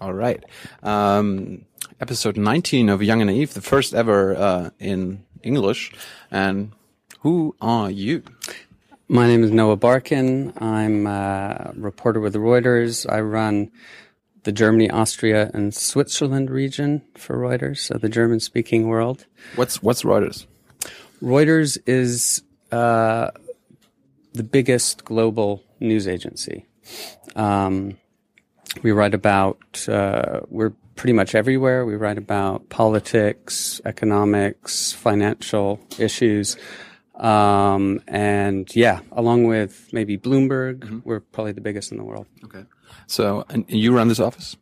All right. Um, episode 19 of Young and Naive, the first ever uh, in English. And who are you? My name is Noah Barkin. I'm a reporter with Reuters. I run the Germany, Austria, and Switzerland region for Reuters, so the German speaking world. What's what's Reuters? Reuters is uh, the biggest global news agency. Um, we write about, uh, we're pretty much everywhere. We write about politics, economics, financial issues. Um, and yeah, along with maybe Bloomberg, we're probably the biggest in the world. Okay. So, and you run this office?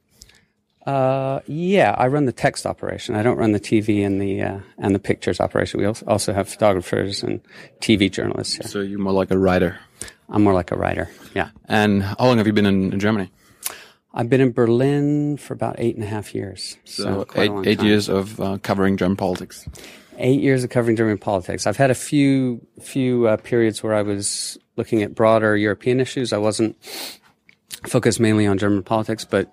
Uh, yeah, I run the text operation. I don't run the TV and the uh, and the pictures operation. We also have photographers and TV journalists. Here. So you're more like a writer. I'm more like a writer. Yeah, And how long have you been in, in Germany? I've been in Berlin for about eight and a half years. So, So eight, eight years of uh, covering German politics. Eight years of covering German politics. I've had a few few uh, periods where I was looking at broader European issues. I wasn't focused mainly on German politics, but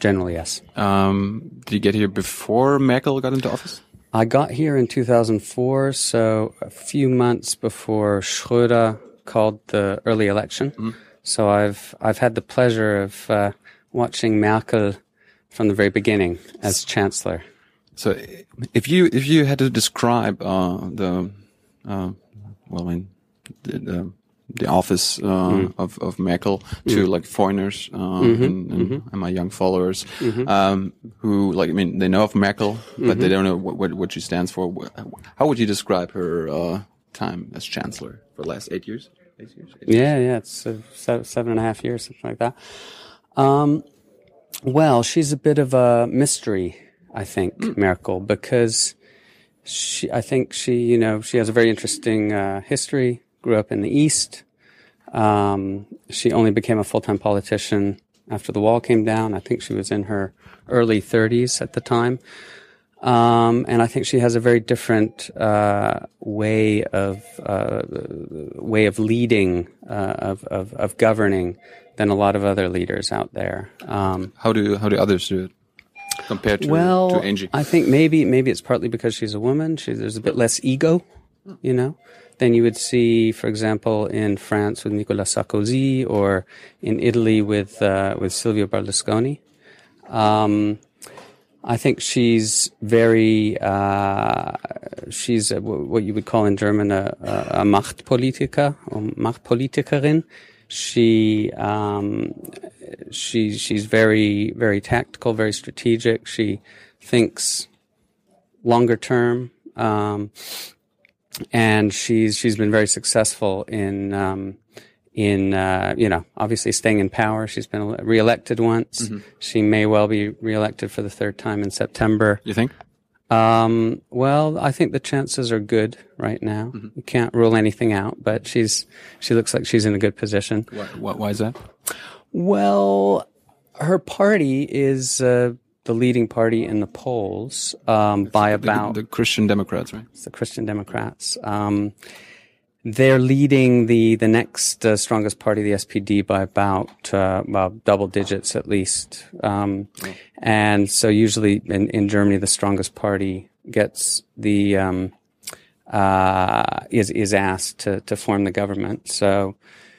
generally yes. Um, did you get here before Merkel got into office? I got here in 2004, so a few months before Schröder called the early election. So I've I've had the pleasure of uh, watching Merkel from the very beginning as chancellor. So, if you if you had to describe uh, the uh, well, I mean, the the, the office uh, of of Merkel to like foreigners uh, and, and, and my young followers, um, who like I mean they know of Merkel, but they don't know what, what what she stands for. How would you describe her uh, time as chancellor for the last eight years? Eight years. Eight Yeah, yeah, it's uh, se- seven and a half years, something like that. Um, well, she's a bit of a mystery, I think, Merkel, because she, I think she, you know, she has a very interesting uh, history. Grew up in the East. Um, she only became a full-time politician after the wall came down. I think she was in her early 30s at the time. Um, and I think she has a very different uh, way of uh, way of leading, uh, of, of of governing than a lot of other leaders out there. Um, How do how do others do it compared to well, to Angie? I think maybe maybe it's partly because she's a woman. She, there's a bit less ego, you know, than you would see, for example, in France with Nicolas Sarkozy or in Italy with uh, with Silvio Berlusconi. Um, I think she's very, uh, she's a, what you would call in German a, a, Machtpolitiker or Machtpolitikerin. She, um, she, she's very, very tactical, very strategic. She thinks longer term. Um, and she's, she's been very successful in, um, in uh, you know obviously staying in power. She's been reelected once. She may well be reelected for the third time in September. you think? Um, well, I think the chances are good right now. You can't rule anything out, but she's she looks like she's in a good position. Why, why, why is that? Well, her party is uh, the leading party in the polls um, by The, about the Christian Democrats, right? the Christian Democrats. Um, they're leading the the next uh, strongest party, the SPD, by about uh, well double digits at least. Um, And so usually in, in Germany, the strongest party gets the um, uh, is is asked to to form the government. So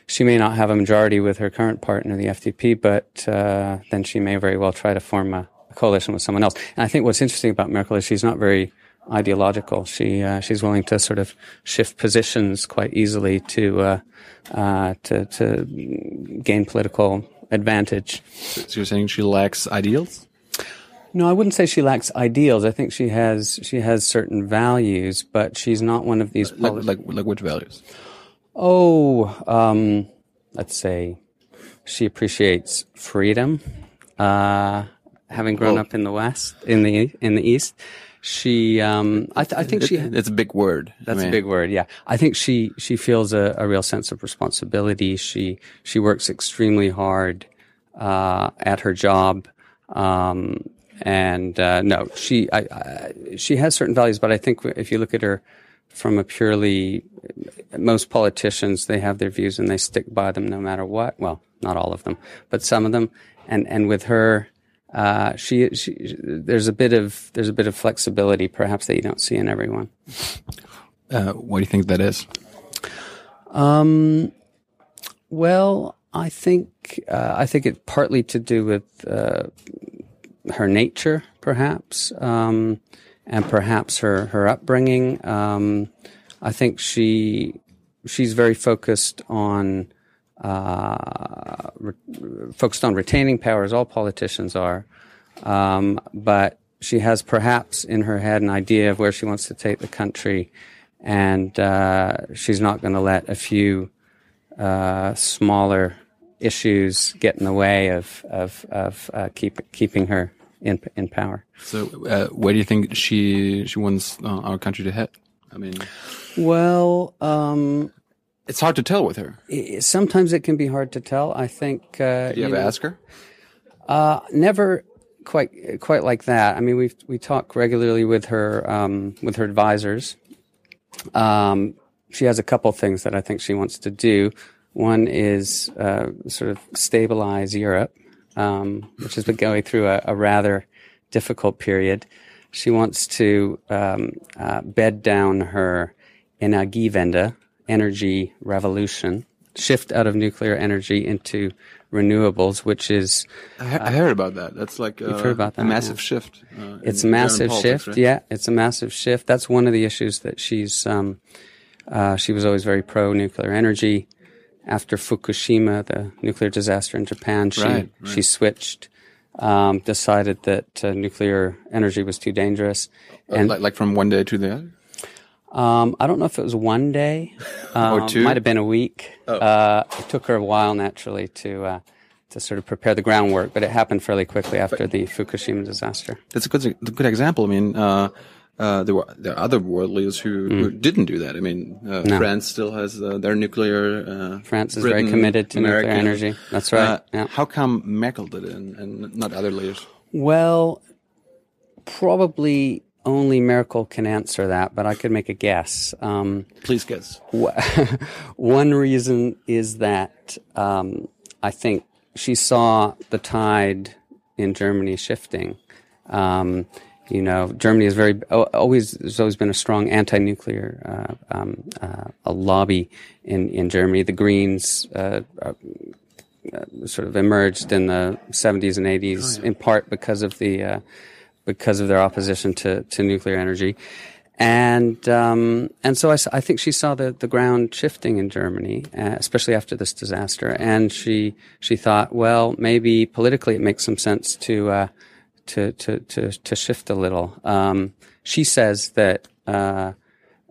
she may not have a majority with her current partner, the FDP, but uh, then she may very well try to form a, a coalition with someone else. And I think what's interesting about Merkel is she's not very ideological. She uh, she's willing to sort of shift positions quite easily to uh, uh, to to gain political advantage. So you're saying she lacks ideals? No, I wouldn't say she lacks ideals. I think she has she has certain values, but she's not one of these. Like, like, like which values? oh, um, let's say she appreciates freedom. Uh, having grown Oh. up in the West, in the in the East, she um, I, th- I think she It's a big word. I That's mean, a big word. Yeah, I think she she feels a, a real sense of responsibility. She she works extremely hard uh, at her job, um, and uh, no, she I, I, she has certain values. But I think if you look at her from a purely most politicians, they have their views and they stick by them no matter what. Well, not all of them, but some of them. And and with her, uh, she, she, there's a bit of there's a bit of flexibility perhaps that you don't see in everyone. Uh, what do you think that is? Um, well, I think uh, I think it's partly to do with uh, her nature, perhaps, um, and perhaps her her upbringing. Um, I think she she's very focused on uh, re- focused on retaining power, as all politicians are. Um, but she has perhaps in her head an idea of where she wants to take the country, and uh, she's not going to let a few uh, smaller issues get in the way of of, of uh, keep, keeping her in in power. So, uh, where do you think she she wants uh, our country to head? I mean, well, um, it's hard to tell with her. sometimes it can be hard to tell. I think. Uh, Do you ever know, ask her? Uh, never quite quite like that. I mean, we we talk regularly with her um, with her advisors. Um, she has a couple things that I think she wants to do. One is uh, sort of stabilize Europe, um, which has been going through a, a rather difficult period. She wants to um, uh, bed down her Energiewende, energy revolution, shift out of nuclear energy into renewables, which is I, he- I heard about that. That's like uh, heard about a that, massive yeah. shift. Uh, it's a massive politics, shift. right? Yeah, it's a massive shift. That's one of the issues that she's. Um, uh, she was always very pro nuclear energy. After Fukushima, the nuclear disaster in Japan, she Right, right. she switched. Um, decided that uh, nuclear energy was too dangerous, Uh, and like, like from one day to the other. Um, I don't know if it was one day um, two? Oh. Might have been a week. Uh, it took her a while, naturally, to uh, to sort of prepare the groundwork, but it happened fairly quickly after the Fukushima disaster. That's a good a good example. I mean, uh, uh, there were there are other world leaders who, who didn't do that. I mean, uh, Mm. No. France still has uh, their nuclear. Uh, France is very committed to America. nuclear energy. That's right. Yeah. How come Merkel did it and, and not other leaders? Well, probably only Merkel can answer that, but I could make a guess. Um, Please guess. one reason is that um, I think she saw the tide in Germany shifting. Um, you know, Germany is very always. There's always been a strong anti-nuclear uh, um, uh, a lobby in in Germany. The Greens uh, uh, sort of emerged in the 70s and 80s, in part because of the uh, because of their opposition to, to nuclear energy. And um, and so I think she saw the, the ground shifting in Germany, uh, especially after this disaster. And she she thought, well, maybe politically it makes some sense to uh, to, to to to shift a little. Um, she says that uh,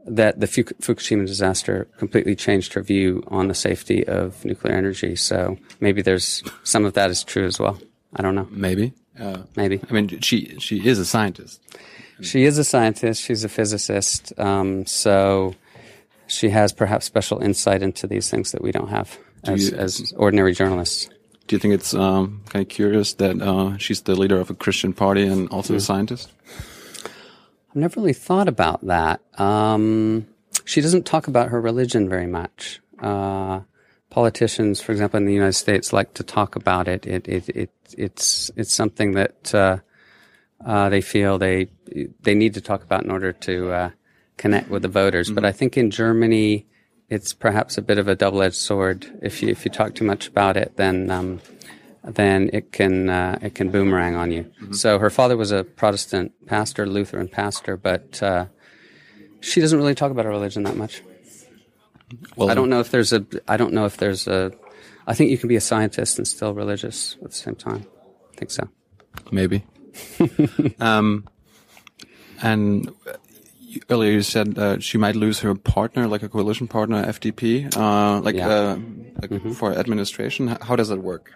that the Fuk- Fukushima disaster completely changed her view on the safety of nuclear energy. So maybe there's some of that is true as well. I don't know. Maybe. Uh, Maybe. I mean, she she is a scientist. She is a scientist. She's a physicist. Um, so she has perhaps special insight into these things that we don't have as, you- as ordinary journalists. Do you think it's um, kind of curious that uh, she's the leader of a Christian party and also a scientist? I've never really thought about that. Um, she doesn't talk about her religion very much. Uh, politicians, for example, in the United States, like to talk about it. It, it, it it's it's something that uh, uh, they feel they they need to talk about in order to uh, connect with the voters. But I think in Germany, it's perhaps a bit of a double edged sword. If you if you talk too much about it, then um, then it can uh, it can boomerang on you. So her father was a Protestant pastor, Lutheran pastor, but uh, she doesn't really talk about her religion that much. Well, I don't know if there's a I don't know if there's a I think you can be a scientist and still religious at the same time. I think so. Maybe. um, and earlier you said uh, she might lose her partner, like a coalition partner, FDP, uh, like, Yeah. uh, like for administration. How does that work?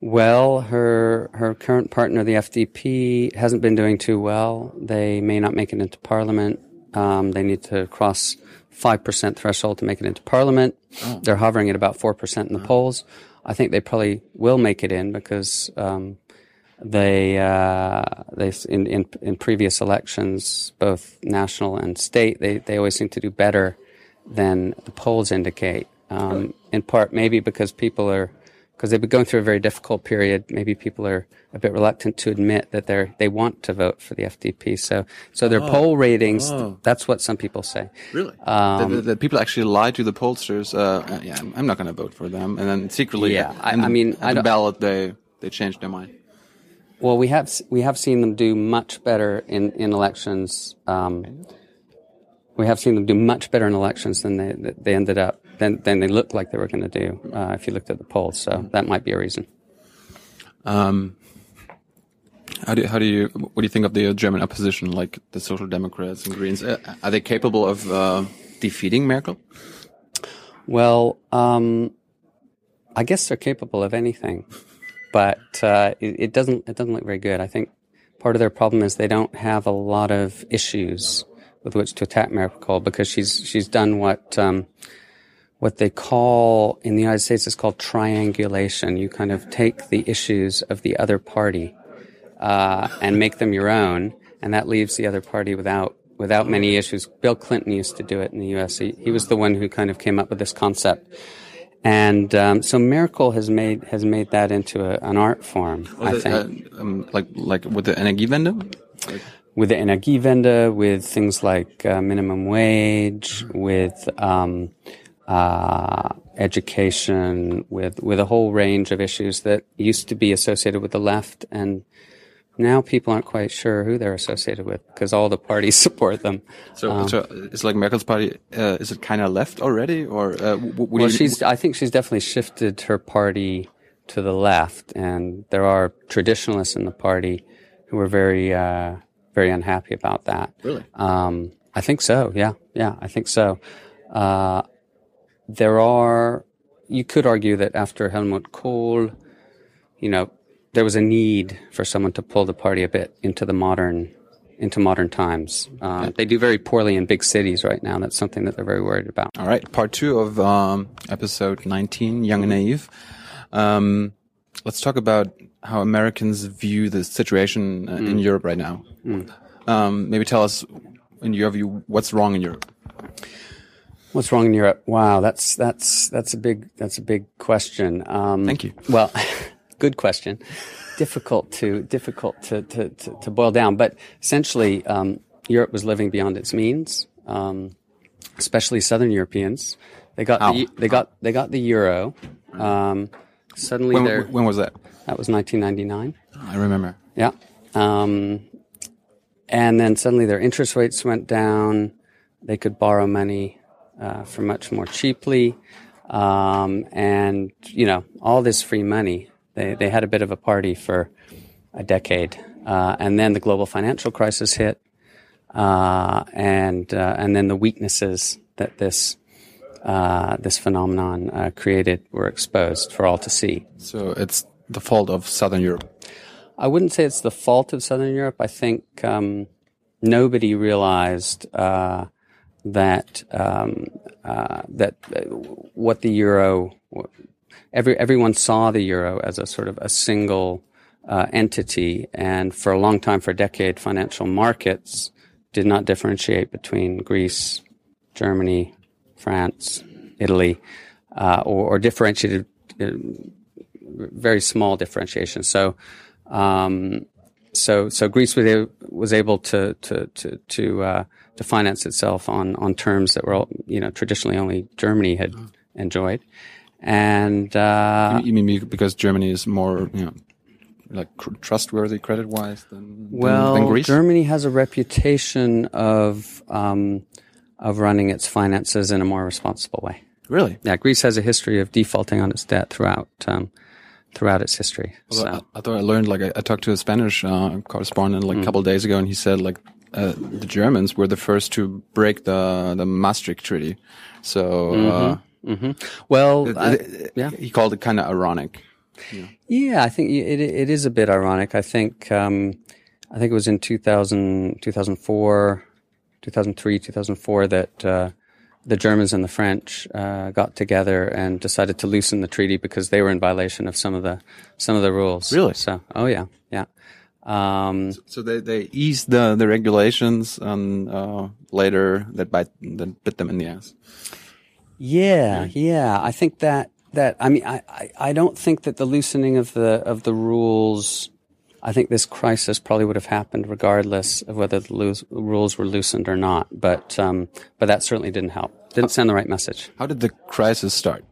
Well, her her current partner, the FDP, hasn't been doing too well. They may not make it into parliament. Um, they need to cross five percent threshold to make it into parliament. They're hovering at about four percent in the polls. I think they probably will make it in because um, they uh, they in, in in previous elections, both national and state, they they always seem to do better than the polls indicate. Um, in part, maybe because people are because they've been going through a very difficult period. Maybe people are a bit reluctant to admit that they're they want to vote for the FDP. So so their poll ratings. Oh. That's what some people say. Really? Um, that, that- that people actually lie to the pollsters. Uh, uh, yeah, I'm, I'm not going to vote for them, and then secretly, Yeah, I- the- I mean, at I the ballot they they change their mind. Well, we have we have seen them do much better in in elections. Um, we have seen them do much better in elections than they they ended up than than they looked like they were going to do. Uh, if you looked at the polls, so that might be a reason. Um, how do how do you what do you think of the German opposition, like the Social Democrats and Greens? Uh, are they capable of uh, defeating Merkel? Well, um, I guess they're capable of anything, but uh, it, it doesn't it doesn't look very good. I think part of their problem is they don't have a lot of issues with which to attack Merkel because she's she's done what um, what they call in the United States is called triangulation. You kind of take the issues of the other party uh, and make them your own, and that leaves the other party without without many issues. Bill Clinton used to do it in the U.S. He, he was the one who kind of came up with this concept, and um, so Merkel has made has made that into a, an art form. I The- think uh, um, like like with the Energiewende. with the Energiewende, with things like uh, minimum wage, with um, uh, education, with with a whole range of issues that used to be associated with the left, and now people aren't quite sure who they're associated with because all the parties support them. So, so it's like Merkel's party. Uh, is it kind of left already, or uh, Well, she's. I think she's definitely shifted her party to the left, and there are traditionalists in the party who are very, uh, very unhappy about that. Really? Um, I think so. Yeah, yeah, I think so. Uh, there are. You could argue that after Helmut Kohl, you know, there was a need for someone to pull the party a bit into the modern, into modern times. Um, They do very poorly in big cities right now. That's something that they're very worried about. All right, part two of um, episode 19, Young and Naive. Um, let's talk about how Americans view the situation uh, in Europe right now. Um, maybe tell us, in your view, what's wrong in Europe. What's wrong in Europe? Wow, that's that's that's a big that's a big question. Um, Thank you. Well, good question. difficult to difficult to, to, to, to boil down, but essentially, um, Europe was living beyond its means, um, especially Southern Europeans. They got the, they got they got the euro. Um, suddenly, When, when was that? that was 1999. I remember. Yeah. Um, and then suddenly their interest rates went down. They could borrow money uh, for much more cheaply. Um, and, you know, all this free money. They, they had a bit of a party for a decade. Uh, and then the global financial crisis hit. Uh, and, uh, and then the weaknesses that this, uh, this phenomenon uh, created were exposed for all to see. So it's the fault of Southern Europe. I wouldn't say it's the fault of Southern Europe. I think um, nobody realized uh, that um, uh, that uh, what the euro. Every everyone saw the euro as a sort of a single uh, entity, and for a long time, for a decade, financial markets did not differentiate between Greece, Germany, France, Italy, uh, or, or differentiated uh, very small differentiation. So, um, so so Greece was able, was able to to to to, uh, to finance itself on on terms that were all, you know traditionally only Germany had enjoyed, and uh, you mean because Germany is more, you know, like cr- trustworthy credit wise than, than- well, than Greece? Germany has a reputation of um, of running its finances in a more responsible way. really? Yeah, Greece has a history of defaulting on its debt throughout um, throughout its history. Although So. I, I thought I learned like I, I talked to a Spanish uh, correspondent Mm. like a couple of days ago, and he said like uh, the Germans were the first to break the the Maastricht Treaty. So uh, hmm Well, it- I- it- yeah. he called it kind of ironic. Yeah, I think it it is a bit ironic. I think um, I think it was in 2000, 2004, 2003, 2004 that uh, the Germans and the French uh, got together and decided to loosen the treaty because they were in violation of some of the some of the rules. Really? So, oh yeah, yeah. Um, So they they eased the the regulations, and uh, later that bite that bit them in the ass. Yeah, yeah. I think that that I mean I, I, I don't think that the loosening of the of the rules I think this crisis probably would have happened regardless of whether the rules were loosened or not. But um, but that certainly didn't help. Didn't send the right message. How did the crisis start?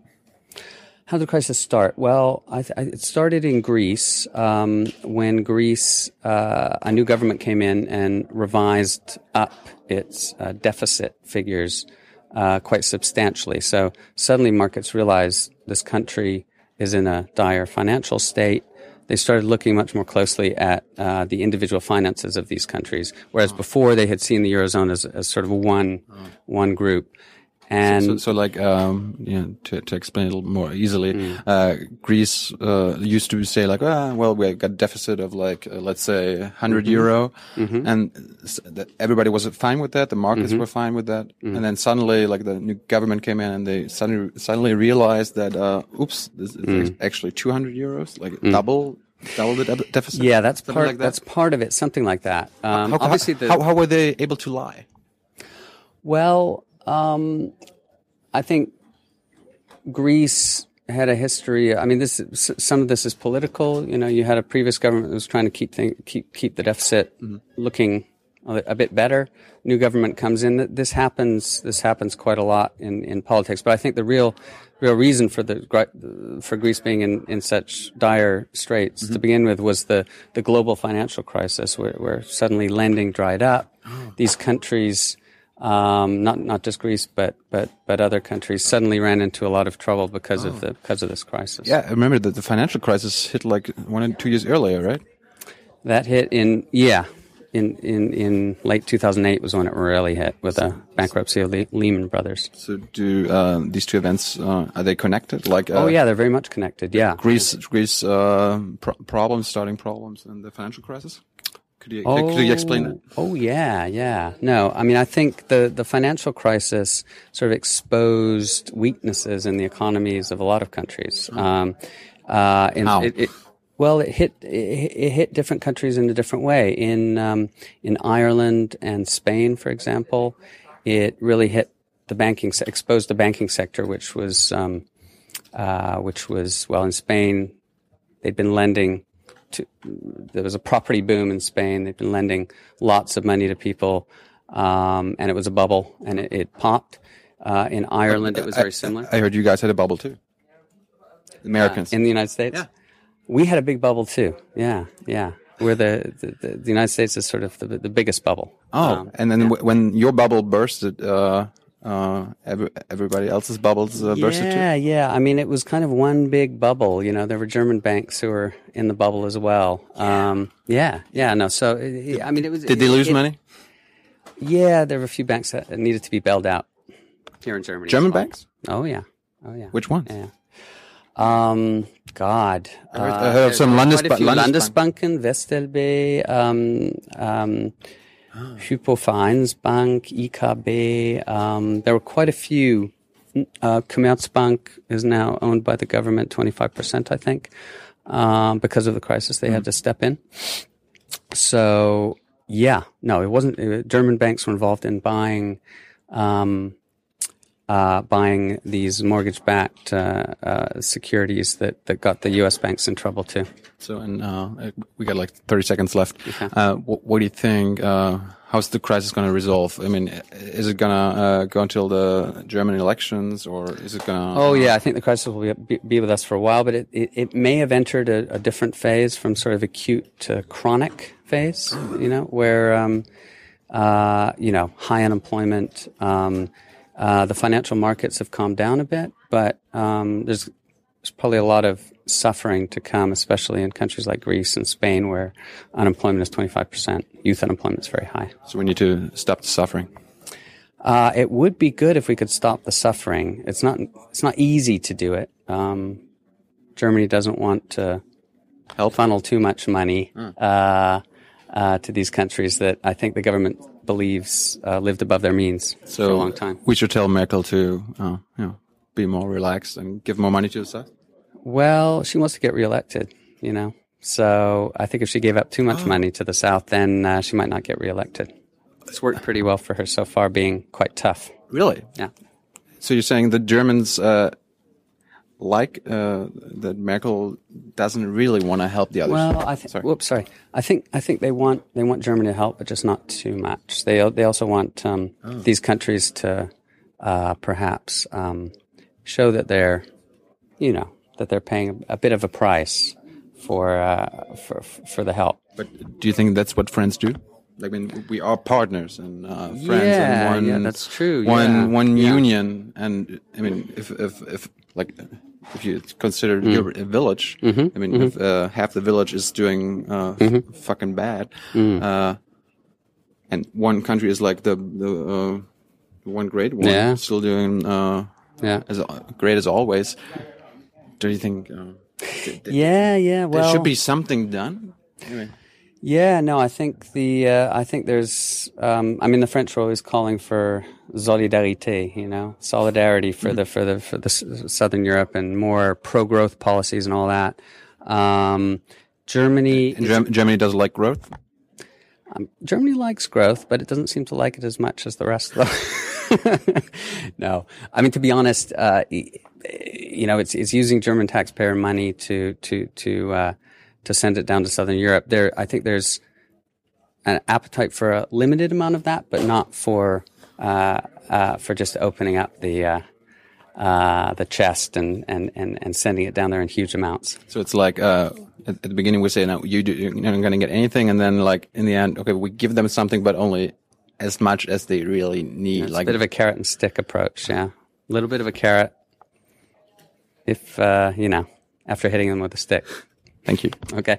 How did the crisis start? Well, I th- I, it started in Greece um, when Greece, uh, a new government came in and revised up its uh, deficit figures uh, quite substantially. So suddenly markets realized this country is in a dire financial state. They started looking much more closely at uh, the individual finances of these countries, whereas before they had seen the eurozone as, as sort of one one group. And So, so like, um, you know, to, to explain a little more easily, uh, Greece, uh, used to say like, ah, well, we got a deficit of like, uh, let's say 100 euro. And s- that everybody was fine with that. The markets were fine with that. And then suddenly, like the new government came in and they suddenly, suddenly realized that, uh, oops, this is actually 200 euros, like double, double the de- deficit. yeah, that's part. like that. That's part of it. Something like that. Um, how, obviously, the, how, how were they able to lie? Well, um, I think Greece had a history. I mean, this some of this is political. You know, you had a previous government that was trying to keep thing, keep keep the deficit looking a, bit better. New government comes in. Th- This happens. This happens quite a lot in, in politics. But I think the real real reason for the for Greece being in, in such dire straits to begin with was the the global financial crisis, where, where suddenly lending dried up. These countries um, not not just Greece, but but but other countries suddenly ran into a lot of trouble because of the because of this crisis. Yeah, I remember that the financial crisis hit like one and two years earlier, right? that hit in yeah in in in late 2008 was when it really hit with the bankruptcy of Le- Lehman Brothers. So do uh, these two events uh, are they connected? Like uh, Oh yeah, they're very much connected. Yeah. Greece, Greece uh, pro- problems, starting problems, and the financial crisis. Could you could, could you explain that? Oh yeah, yeah. No, I mean I think the the financial crisis sort of exposed weaknesses in the economies of a lot of countries. Um, uh, How? It, it, well, it hit it, it hit different countries in a different way. In um, in Ireland and Spain, for example, it really hit the banking se- exposed the banking sector, which was um, uh, which was well in Spain, they'd been lending to. There was a property boom in Spain. They'd been lending lots of money to people, um, and it was a bubble, and it, it popped. Uh, in Ireland, it was very similar. I heard you guys had a bubble too. Americans. in the United States. Yeah. we had a big bubble too. Yeah, yeah. Where the the, the, United States is sort of the the biggest bubble. oh, Um, and then w- when your bubble bursted, uh, uh, every, everybody else's bubbles uh, bursted too. Yeah, yeah. I mean, it was kind of one big bubble. You know, there were German banks who were in the bubble as well. Um, yeah, yeah. No, so it, I mean, it was. Did they lose it- money? Yeah, there were a few banks that needed to be bailed out here in Germany. German well. banks? Oh yeah, oh yeah. Which ones? Yeah. Um, God. I heard, uh, I heard of some quite a Landesba- few. Landesbank. Landesbanken, WestLB, um, um, Hypovereinsbank, IKB. Um, there were quite a few. Uh, Commerzbank is now owned by the government, 25%, I think. Um, because of the crisis, they had to step in. So, yeah, no, it wasn't. uh German banks were involved in buying, um, uh, buying these mortgage-backed uh, uh, securities that, that got the U.S. banks in trouble too. So, and uh, we got like 30 seconds left. Uh, what, what do you think? Uh, how's the crisis going to resolve? I mean, is it going to uh, go until the German elections, or is it going to? Oh yeah, I think the crisis will be, be with us for a while, but it, it, it may have entered a, a different phase from sort of acute to chronic phase. You know, where um, uh, you know high unemployment. Um, uh, the financial markets have calmed down a bit, but um, there's there's probably a lot of suffering to come, especially in countries like Greece and Spain, where unemployment is 25%. Youth unemployment is very high. So we need to stop the suffering. Uh, it would be good if we could stop the suffering. It's not. It's not easy to do it. Um, Germany doesn't want to Help. funnel too much money uh, uh, to these countries that I think the government believes uh, lived above their means So for a long time. We should tell Merkel to, uh, you know, be more relaxed and give more money to the South. Well, she wants to get reelected. You know, so I think if she gave up too much money to the South, then uh, she might not get reelected. It's worked pretty well for her so far, being quite tough. Really? Yeah. So you're saying the Germans uh, like uh, that Merkel doesn't really want to help the others. Well, I think. Sorry. Whoops, sorry. I think I think they want they want Germany to help, but just not too much. They they also want um, these countries to uh, perhaps um, show that they're, you know, that they're paying a, a bit of a price for uh, for for the help. But do you think that's what friends do? I mean, we are partners and uh, friends, Yeah, and one, yeah, that's true, One, yeah, one union, and I mean, if, if, if, like, if you consider Mm. your a village, Mm-hmm. I mean, if uh, half the village is doing uh, f- fucking bad, Mm. uh, and one country is like the the uh, one great one, Yeah. still doing uh, Yeah. as great as always. Do you think uh, th- th- Yeah, yeah. Well, there should be something done? Anyway. Yeah, no, I think the uh, I think there's um, I mean the French are always calling for solidarité, you know, solidarity for the for the for the s- Southern Europe and more pro growth policies and all that. Um, Germany Germ- Germany does like growth. Germany likes growth, but it doesn't seem to like it as much as the rest of them. no, I mean to be honest, uh, you know, it's it's using German taxpayer money to to to uh, to send it down to Southern Europe. There, I think there's an appetite for a limited amount of that, but not for for just opening up the uh, uh, the chest and, and, and, and sending it down there in huge amounts. So it's like uh, at, the beginning we say, "No, you do, you're not going to get anything," and then like in the end, okay, we give them something, but only as much as they really need. It's like a bit of a carrot and stick approach, yeah. A little bit of a carrot, if uh, you know, after hitting them with a stick. thank you. Okay.